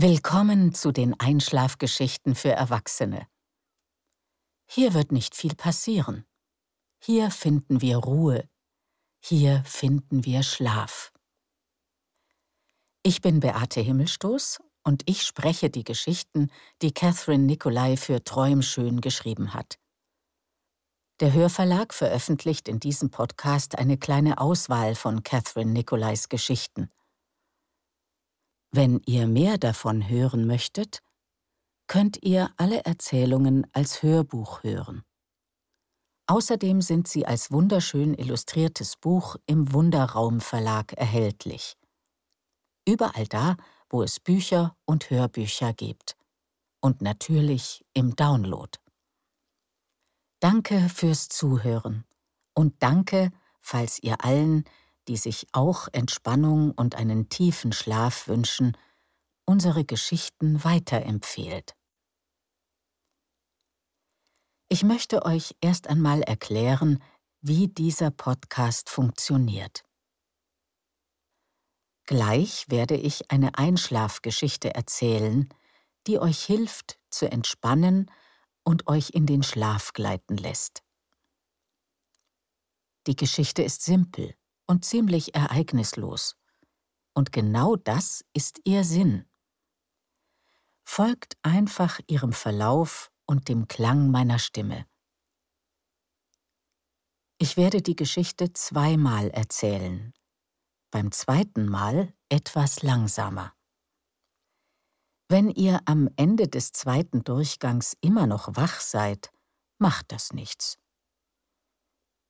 Willkommen zu den Einschlafgeschichten für Erwachsene. Hier wird nicht viel passieren. Hier finden wir Ruhe. Hier finden wir Schlaf. Ich bin Beate Himmelstoß und ich spreche die Geschichten, die Catherine Nicolai für Träumschön geschrieben hat. Der Hörverlag veröffentlicht in diesem Podcast eine kleine Auswahl von Catherine Nicolais Geschichten. Wenn ihr mehr davon hören möchtet, könnt ihr alle Erzählungen als Hörbuch hören. Außerdem sind sie als wunderschön illustriertes Buch im Wunderraum Verlag erhältlich. Überall da, wo es Bücher und Hörbücher gibt. Und natürlich im Download. Danke fürs Zuhören und danke, falls ihr allen, die sich auch Entspannung und einen tiefen Schlaf wünschen, unsere Geschichten weiterempfehlt. Ich möchte euch erst einmal erklären, wie dieser Podcast funktioniert. Gleich werde ich eine Einschlafgeschichte erzählen, die euch hilft zu entspannen und euch in den Schlaf gleiten lässt. Die Geschichte ist simpel und ziemlich ereignislos. Und genau das ist ihr Sinn. Folgt einfach ihrem Verlauf und dem Klang meiner Stimme. Ich werde die Geschichte zweimal erzählen, beim zweiten Mal etwas langsamer. Wenn ihr am Ende des zweiten Durchgangs immer noch wach seid, macht das nichts.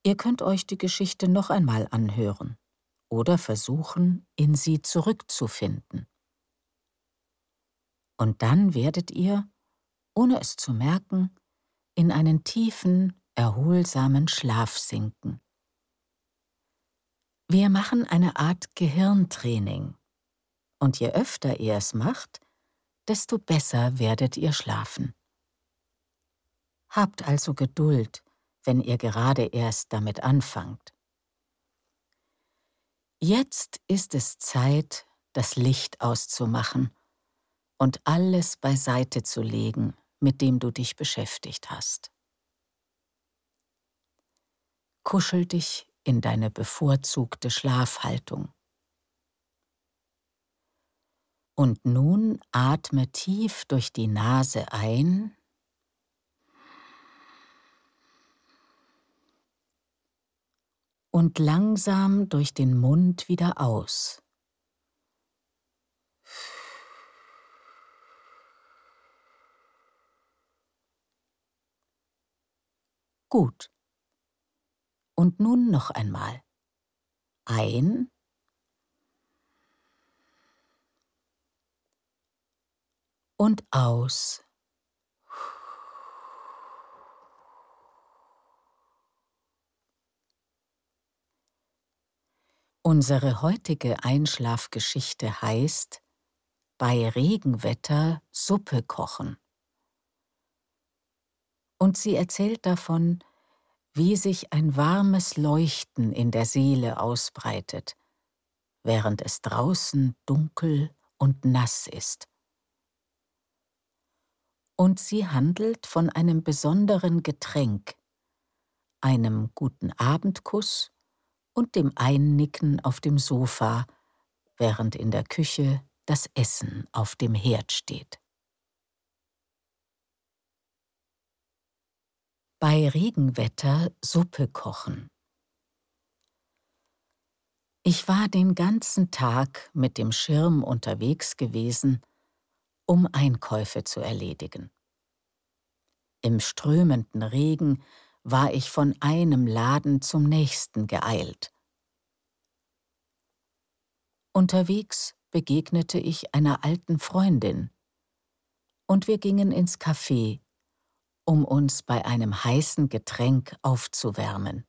Ihr könnt euch die Geschichte noch einmal anhören oder versuchen, in sie zurückzufinden. Und dann werdet ihr, ohne es zu merken, in einen tiefen, erholsamen Schlaf sinken. Wir machen eine Art Gehirntraining, und je öfter ihr es macht, desto besser werdet ihr schlafen. Habt also Geduld, wenn ihr gerade erst damit anfangt. Jetzt ist es Zeit, das Licht auszumachen und alles beiseite zu legen, mit dem du dich beschäftigt hast. Kuschel dich in deine bevorzugte Schlafhaltung. Und nun atme tief durch die Nase ein und langsam durch den Mund wieder aus. Gut. Und nun noch einmal. Ein und aus. Unsere heutige Einschlafgeschichte heißt Bei Regenwetter Suppe kochen. Und sie erzählt davon, wie sich ein warmes Leuchten in der Seele ausbreitet, während es draußen dunkel und nass ist. Und sie handelt von einem besonderen Getränk, einem guten Abendkuss und dem Einnicken auf dem Sofa, während in der Küche das Essen auf dem Herd steht. Bei Regenwetter Suppe kochen. Ich war den ganzen Tag mit dem Schirm unterwegs gewesen, um Einkäufe zu erledigen. Im strömenden Regen war ich von einem Laden zum nächsten geeilt. Unterwegs begegnete ich einer alten Freundin, und wir gingen ins Café, um uns bei einem heißen Getränk aufzuwärmen.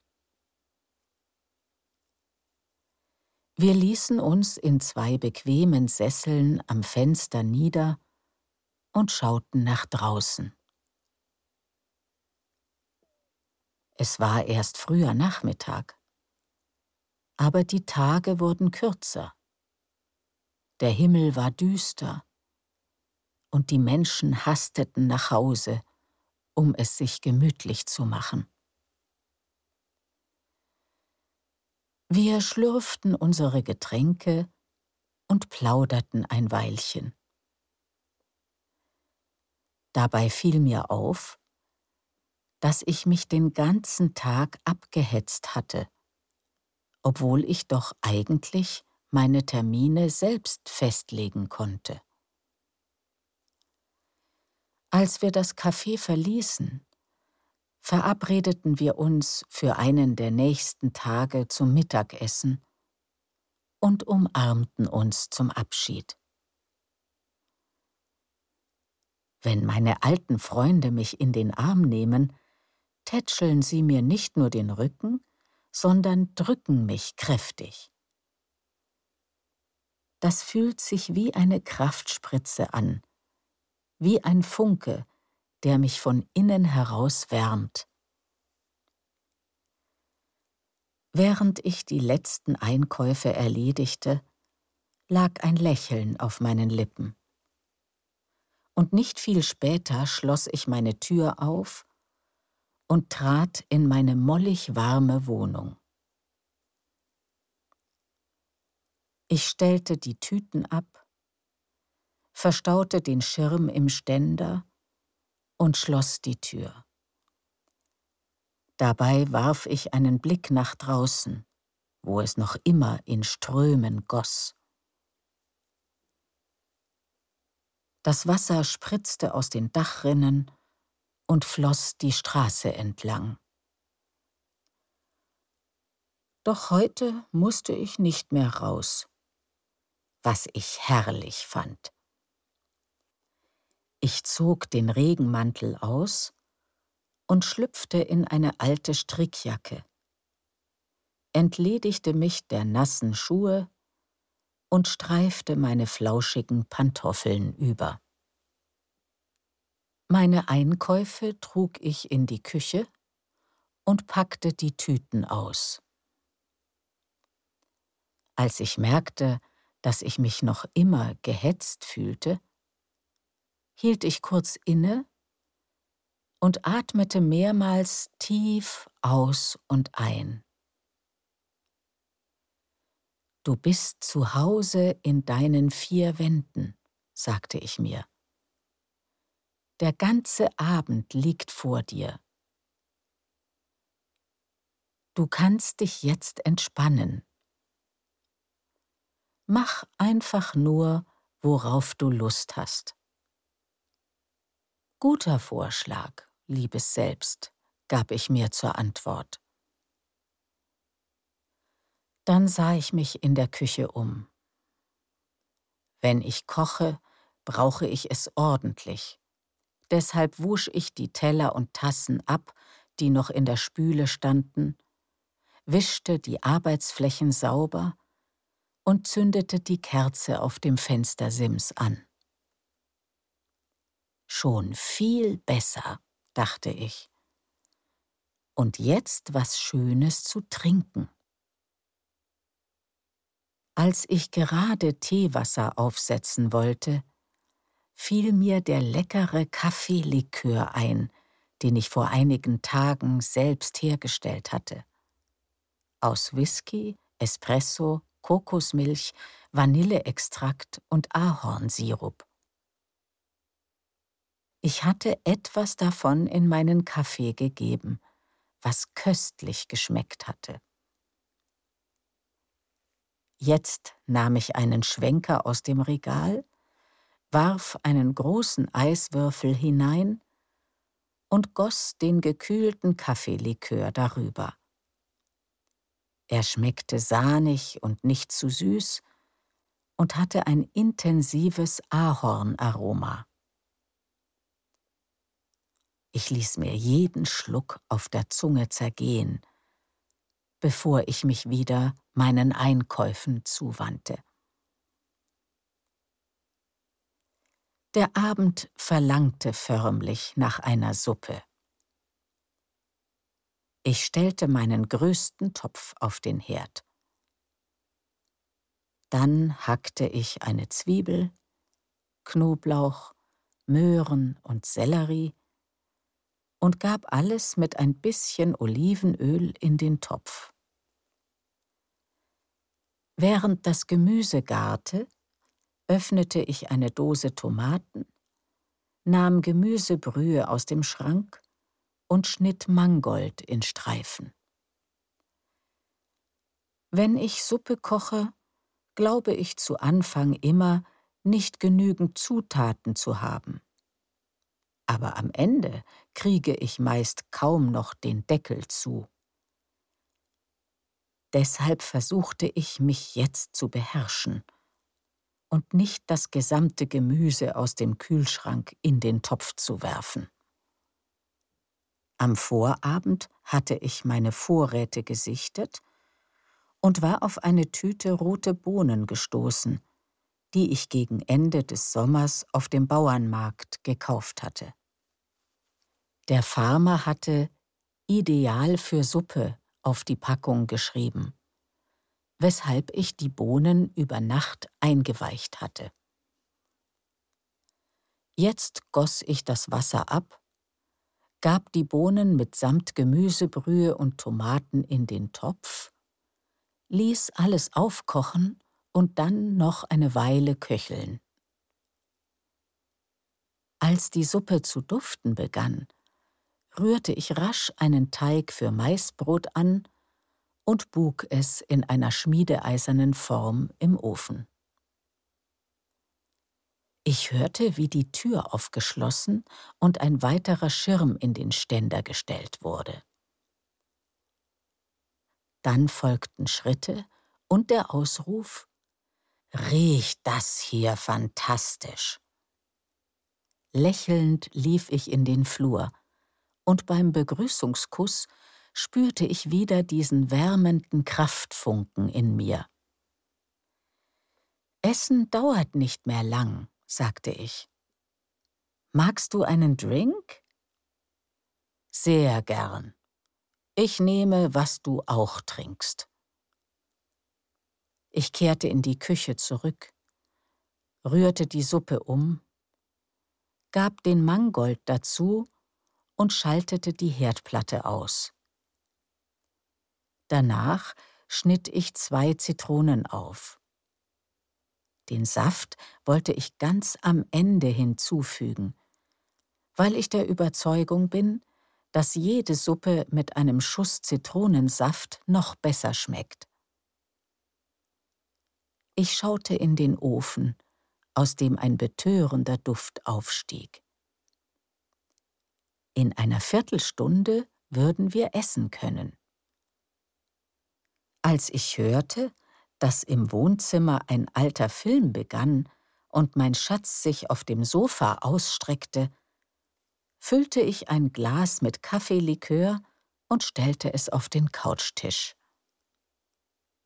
Wir ließen uns in zwei bequemen Sesseln am Fenster nieder und schauten nach draußen. Es war erst früher Nachmittag. Aber die Tage wurden kürzer. Der Himmel war düster und die Menschen hasteten nach Hause, um es sich gemütlich zu machen. Wir schlürften unsere Getränke und plauderten ein Weilchen. Dabei fiel mir auf, dass ich mich den ganzen Tag abgehetzt hatte, obwohl ich doch eigentlich meine Termine selbst festlegen konnte. Als wir das Café verließen, verabredeten wir uns für einen der nächsten Tage zum Mittagessen und umarmten uns zum Abschied. Wenn meine alten Freunde mich in den Arm nehmen, tätscheln sie mir nicht nur den Rücken, sondern drücken mich kräftig. Das fühlt sich wie eine Kraftspritze an, wie ein Funke, der mich von innen heraus wärmt. Während ich die letzten Einkäufe erledigte, lag ein Lächeln auf meinen Lippen. Und nicht viel später schloss ich meine Tür auf und trat in meine mollig warme Wohnung. Ich stellte die Tüten ab, verstaute den Schirm im Ständer und schloss die Tür. Dabei warf ich einen Blick nach draußen, wo es noch immer in Strömen goss. Das Wasser spritzte aus den Dachrinnen und floss die Straße entlang. Doch heute musste ich nicht mehr raus, was ich herrlich fand. Ich zog den Regenmantel aus und schlüpfte in eine alte Strickjacke, entledigte mich der nassen Schuhe und streifte meine flauschigen Pantoffeln über. Meine Einkäufe trug ich in die Küche und packte die Tüten aus. Als ich merkte, dass ich mich noch immer gehetzt fühlte, hielt ich kurz inne und atmete mehrmals tief aus und ein. Du bist zu Hause in deinen vier Wänden, sagte ich mir. Der ganze Abend liegt vor dir. Du kannst dich jetzt entspannen. Mach einfach nur, worauf du Lust hast. Guter Vorschlag, liebes Selbst, gab ich mir zur Antwort. Dann sah ich mich in der Küche um. Wenn ich koche, brauche ich es ordentlich. Deshalb wusch ich die Teller und Tassen ab, die noch in der Spüle standen, wischte die Arbeitsflächen sauber und zündete die Kerze auf dem Fenstersims an. Schon viel besser, dachte ich. Und jetzt was Schönes zu trinken. Als ich gerade Teewasser aufsetzen wollte, fiel mir der leckere Kaffeelikör ein, den ich vor einigen Tagen selbst hergestellt hatte. Aus Whisky, Espresso, Kokosmilch, Vanilleextrakt und Ahornsirup. Ich hatte etwas davon in meinen Kaffee gegeben, was köstlich geschmeckt hatte. Jetzt nahm ich einen Schwenker aus dem Regal, warf einen großen Eiswürfel hinein und goss den gekühlten Kaffeelikör darüber. Er schmeckte sahnig und nicht zu süß und hatte ein intensives Ahornaroma. Ich ließ mir jeden Schluck auf der Zunge zergehen, bevor ich mich wieder meinen Einkäufen zuwandte. Der Abend verlangte förmlich nach einer Suppe. Ich stellte meinen größten Topf auf den Herd. Dann hackte ich eine Zwiebel, Knoblauch, Möhren und Sellerie und gab alles mit ein bisschen Olivenöl in den Topf. Während das Gemüse garte, öffnete ich eine Dose Tomaten, nahm Gemüsebrühe aus dem Schrank und schnitt Mangold in Streifen. Wenn ich Suppe koche, glaube ich zu Anfang immer, nicht genügend Zutaten zu haben. Aber am Ende kriege ich meist kaum noch den Deckel zu. Deshalb versuchte ich mich jetzt zu beherrschen und nicht das gesamte Gemüse aus dem Kühlschrank in den Topf zu werfen. Am Vorabend hatte ich meine Vorräte gesichtet und war auf eine Tüte rote Bohnen gestoßen, die ich gegen Ende des Sommers auf dem Bauernmarkt gekauft hatte. Der Farmer hatte Ideal für Suppe auf die Packung geschrieben, weshalb ich die Bohnen über Nacht eingeweicht hatte. Jetzt goss ich das Wasser ab gab die Bohnen mitsamt Gemüsebrühe und Tomaten in den Topf, ließ alles aufkochen und dann noch eine Weile köcheln. Als die Suppe zu duften begann, rührte ich rasch einen Teig für Maisbrot an und bug es in einer schmiedeeisernen Form im Ofen. Ich hörte, wie die Tür aufgeschlossen und ein weiterer Schirm in den Ständer gestellt wurde. Dann folgten Schritte und der Ausruf Riecht das hier fantastisch. Lächelnd lief ich in den Flur, und beim Begrüßungskuss spürte ich wieder diesen wärmenden Kraftfunken in mir. Essen dauert nicht mehr lang, sagte ich. Magst du einen Drink? Sehr gern. Ich nehme, was du auch trinkst. Ich kehrte in die Küche zurück, rührte die Suppe um, gab den Mangold dazu und schaltete die Herdplatte aus. Danach schnitt ich zwei Zitronen auf. Den Saft wollte ich ganz am Ende hinzufügen, weil ich der Überzeugung bin, dass jede Suppe mit einem Schuss Zitronensaft noch besser schmeckt. Ich schaute in den Ofen, aus dem ein betörender Duft aufstieg. In einer Viertelstunde würden wir essen können. Als ich hörte, dass im Wohnzimmer ein alter Film begann und mein Schatz sich auf dem Sofa ausstreckte, füllte ich ein Glas mit Kaffeelikör und stellte es auf den Couchtisch.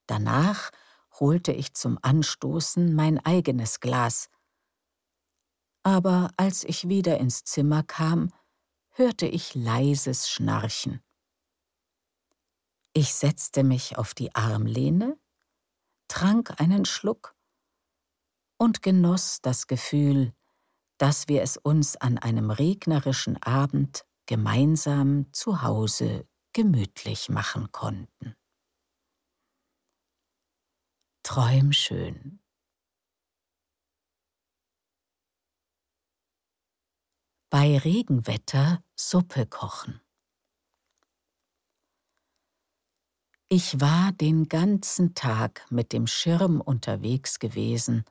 Danach holte ich zum Anstoßen mein eigenes Glas. Aber als ich wieder ins Zimmer kam, hörte ich leises Schnarchen. Ich setzte mich auf die Armlehne trank einen Schluck und genoss das Gefühl, dass wir es uns an einem regnerischen Abend gemeinsam zu Hause gemütlich machen konnten. Träum schön. Bei Regenwetter Suppe kochen. Ich war den ganzen Tag mit dem Schirm unterwegs gewesen,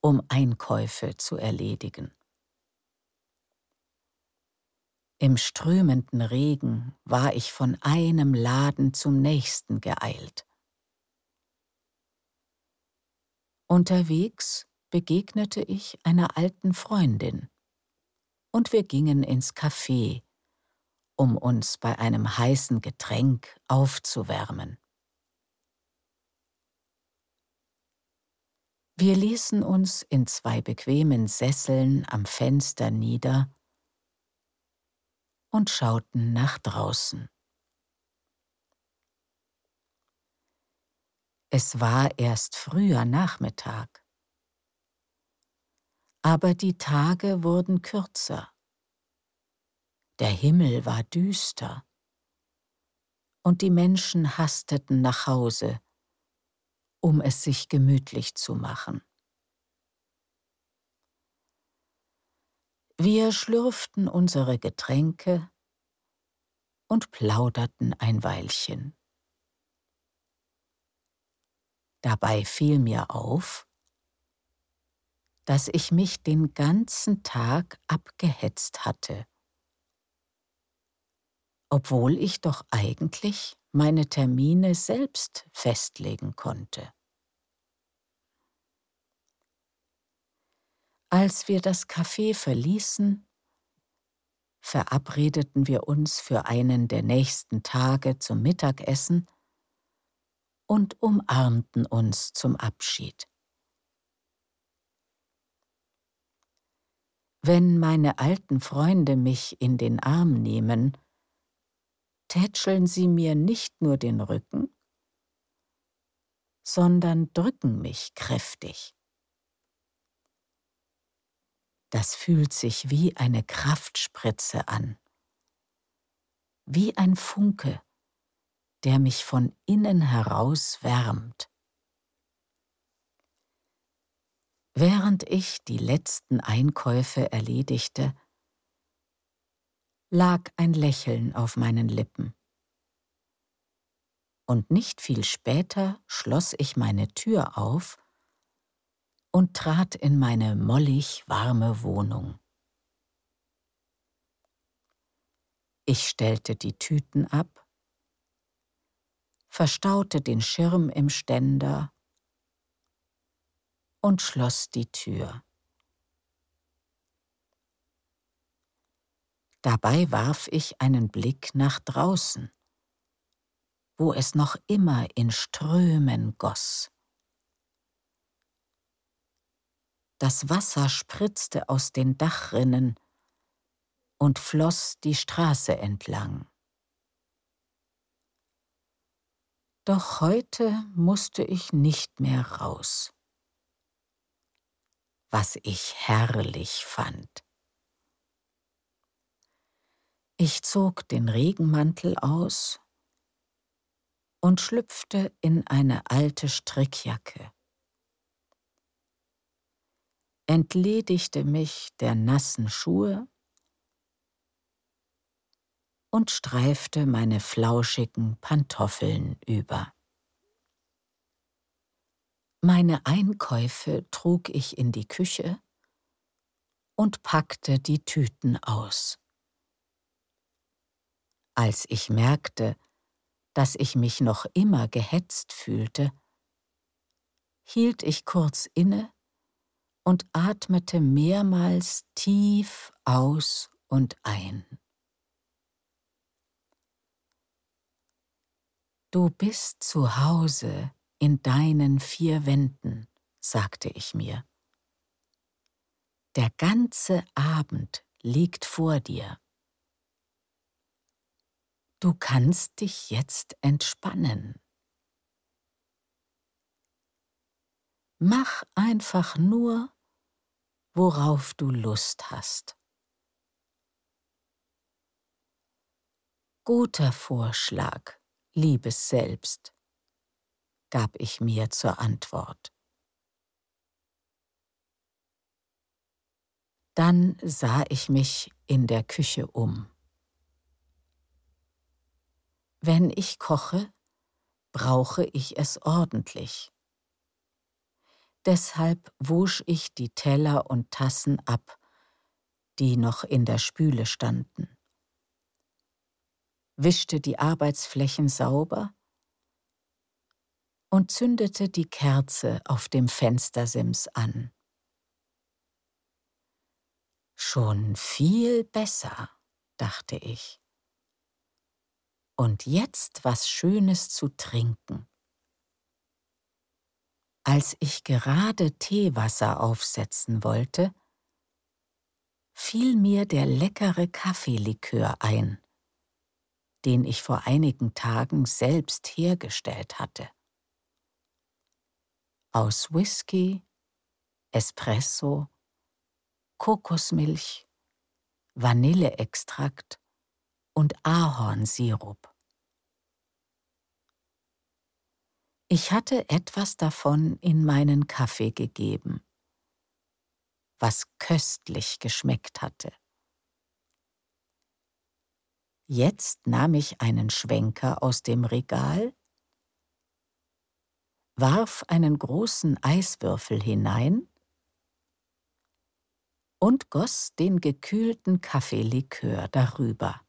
um Einkäufe zu erledigen. Im strömenden Regen war ich von einem Laden zum nächsten geeilt. Unterwegs begegnete ich einer alten Freundin, und wir gingen ins Café, um uns bei einem heißen Getränk aufzuwärmen. Wir ließen uns in zwei bequemen Sesseln am Fenster nieder und schauten nach draußen. Es war erst früher Nachmittag. Aber die Tage wurden kürzer. Der Himmel war düster. Und die Menschen hasteten nach Hause, um es sich gemütlich zu machen. Wir schlürften unsere Getränke und plauderten ein Weilchen. Dabei fiel mir auf, dass ich mich den ganzen Tag abgehetzt hatte, obwohl ich doch eigentlich meine Termine selbst festlegen konnte. Als wir das Café verließen, verabredeten wir uns für einen der nächsten Tage zum Mittagessen und umarmten uns zum Abschied. Wenn meine alten Freunde mich in den Arm nehmen, tätscheln sie mir nicht nur den Rücken, sondern drücken mich kräftig. Das fühlt sich wie eine Kraftspritze an, wie ein Funke, der mich von innen heraus wärmt. Während ich die letzten Einkäufe erledigte, lag ein Lächeln auf meinen Lippen. Und nicht viel später schloss ich meine Tür auf und trat in meine mollig warme Wohnung. Ich stellte die Tüten ab, verstaute den Schirm im Ständer und schloss die Tür. Dabei warf ich einen Blick nach draußen, wo es noch immer in Strömen goss. Das Wasser spritzte aus den Dachrinnen und floss die Straße entlang. Doch heute musste ich nicht mehr raus, was ich herrlich fand. Ich zog den Regenmantel aus und schlüpfte in eine alte Strickjacke entledigte mich der nassen Schuhe und streifte meine flauschigen Pantoffeln über. Meine Einkäufe trug ich in die Küche und packte die Tüten aus. Als ich merkte, dass ich mich noch immer gehetzt fühlte, hielt ich kurz inne und atmete mehrmals tief aus und ein. Du bist zu Hause in deinen vier Wänden, sagte ich mir. Der ganze Abend liegt vor dir. Du kannst dich jetzt entspannen. Mach einfach nur, worauf du Lust hast. Guter Vorschlag, liebes Selbst, gab ich mir zur Antwort. Dann sah ich mich in der Küche um. Wenn ich koche, brauche ich es ordentlich. Deshalb wusch ich die Teller und Tassen ab, die noch in der Spüle standen, wischte die Arbeitsflächen sauber und zündete die Kerze auf dem Fenstersims an. Schon viel besser, dachte ich. Und jetzt was Schönes zu trinken. Als ich gerade Teewasser aufsetzen wollte, fiel mir der leckere Kaffeelikör ein, den ich vor einigen Tagen selbst hergestellt hatte. Aus Whisky, Espresso Kokosmilch, Vanilleextrakt und Ahornsirup. Ich hatte etwas davon in meinen Kaffee gegeben, was köstlich geschmeckt hatte. Jetzt nahm ich einen Schwenker aus dem Regal, warf einen großen Eiswürfel hinein und goss den gekühlten Kaffeelikör darüber.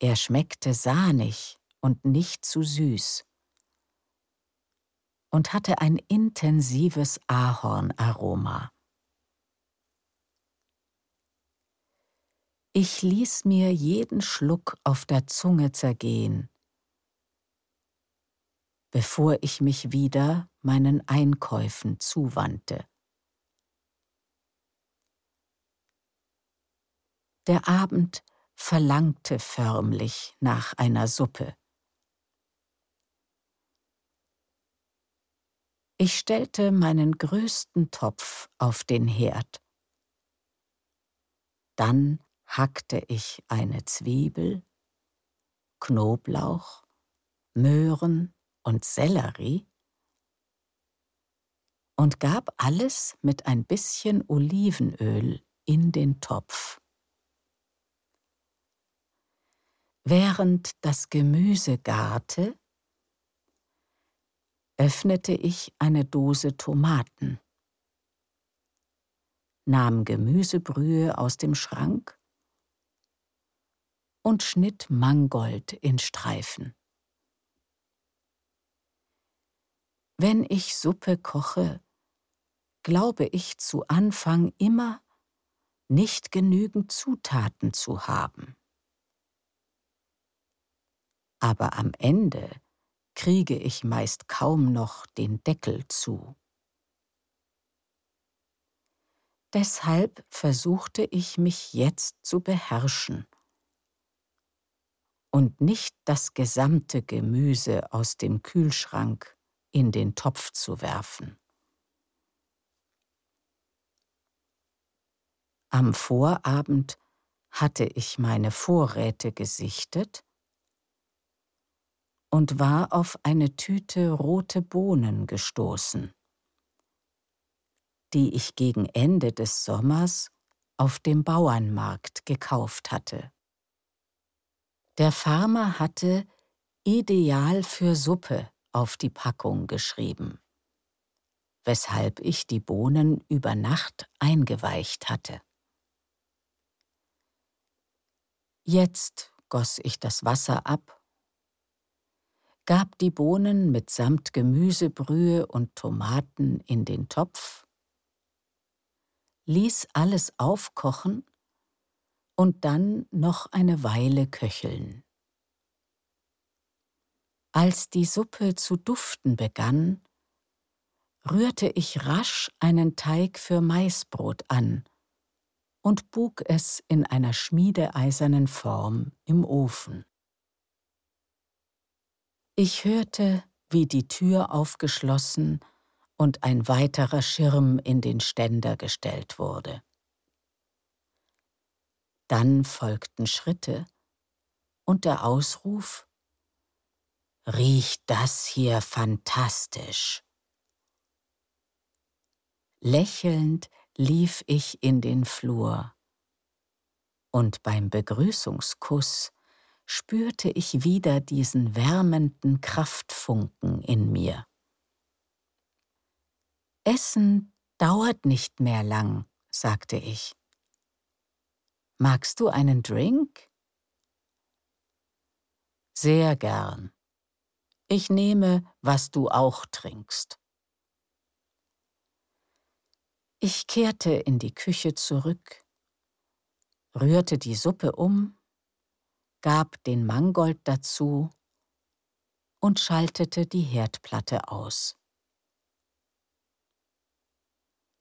Er schmeckte sahnig und nicht zu süß und hatte ein intensives Ahornaroma. Ich ließ mir jeden Schluck auf der Zunge zergehen, bevor ich mich wieder meinen Einkäufen zuwandte. Der Abend verlangte förmlich nach einer Suppe. Ich stellte meinen größten Topf auf den Herd. Dann hackte ich eine Zwiebel, Knoblauch, Möhren und Sellerie und gab alles mit ein bisschen Olivenöl in den Topf. Während das Gemüse garte, öffnete ich eine Dose Tomaten, nahm Gemüsebrühe aus dem Schrank und schnitt Mangold in Streifen. Wenn ich Suppe koche, glaube ich zu Anfang immer, nicht genügend Zutaten zu haben. Aber am Ende kriege ich meist kaum noch den Deckel zu. Deshalb versuchte ich mich jetzt zu beherrschen und nicht das gesamte Gemüse aus dem Kühlschrank in den Topf zu werfen. Am Vorabend hatte ich meine Vorräte gesichtet und war auf eine Tüte rote Bohnen gestoßen, die ich gegen Ende des Sommers auf dem Bauernmarkt gekauft hatte. Der Farmer hatte Ideal für Suppe auf die Packung geschrieben, weshalb ich die Bohnen über Nacht eingeweicht hatte. Jetzt goss ich das Wasser ab gab die Bohnen mitsamt Gemüsebrühe und Tomaten in den Topf, ließ alles aufkochen und dann noch eine Weile köcheln. Als die Suppe zu duften begann, rührte ich rasch einen Teig für Maisbrot an und bug es in einer schmiedeeisernen Form im Ofen. Ich hörte, wie die Tür aufgeschlossen und ein weiterer Schirm in den Ständer gestellt wurde. Dann folgten Schritte und der Ausruf Riecht das hier fantastisch. Lächelnd lief ich in den Flur, und beim Begrüßungskuss spürte ich wieder diesen wärmenden Kraftfunken in mir. Essen dauert nicht mehr lang, sagte ich. Magst du einen Drink? Sehr gern. Ich nehme, was du auch trinkst. Ich kehrte in die Küche zurück, rührte die Suppe um gab den Mangold dazu und schaltete die Herdplatte aus.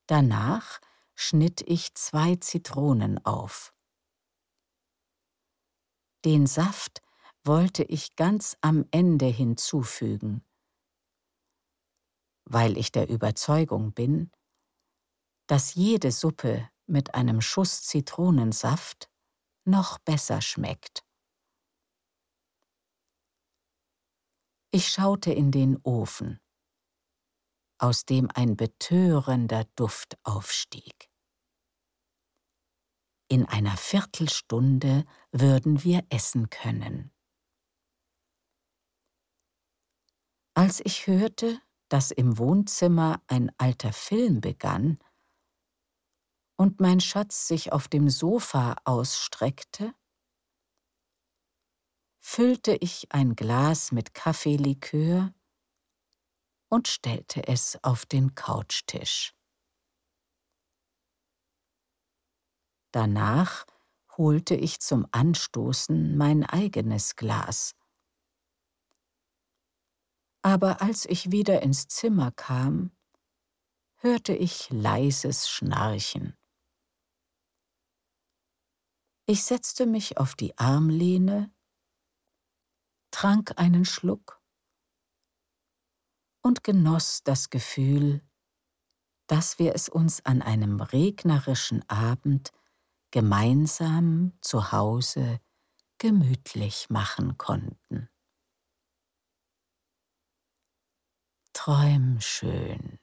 Danach schnitt ich zwei Zitronen auf. Den Saft wollte ich ganz am Ende hinzufügen, weil ich der Überzeugung bin, dass jede Suppe mit einem Schuss Zitronensaft noch besser schmeckt. Ich schaute in den Ofen, aus dem ein betörender Duft aufstieg. In einer Viertelstunde würden wir essen können. Als ich hörte, dass im Wohnzimmer ein alter Film begann und mein Schatz sich auf dem Sofa ausstreckte, füllte ich ein Glas mit Kaffeelikör und stellte es auf den Couchtisch. Danach holte ich zum Anstoßen mein eigenes Glas. Aber als ich wieder ins Zimmer kam, hörte ich leises Schnarchen. Ich setzte mich auf die Armlehne, trank einen Schluck und genoss das Gefühl, dass wir es uns an einem regnerischen Abend gemeinsam zu Hause gemütlich machen konnten. Träum schön.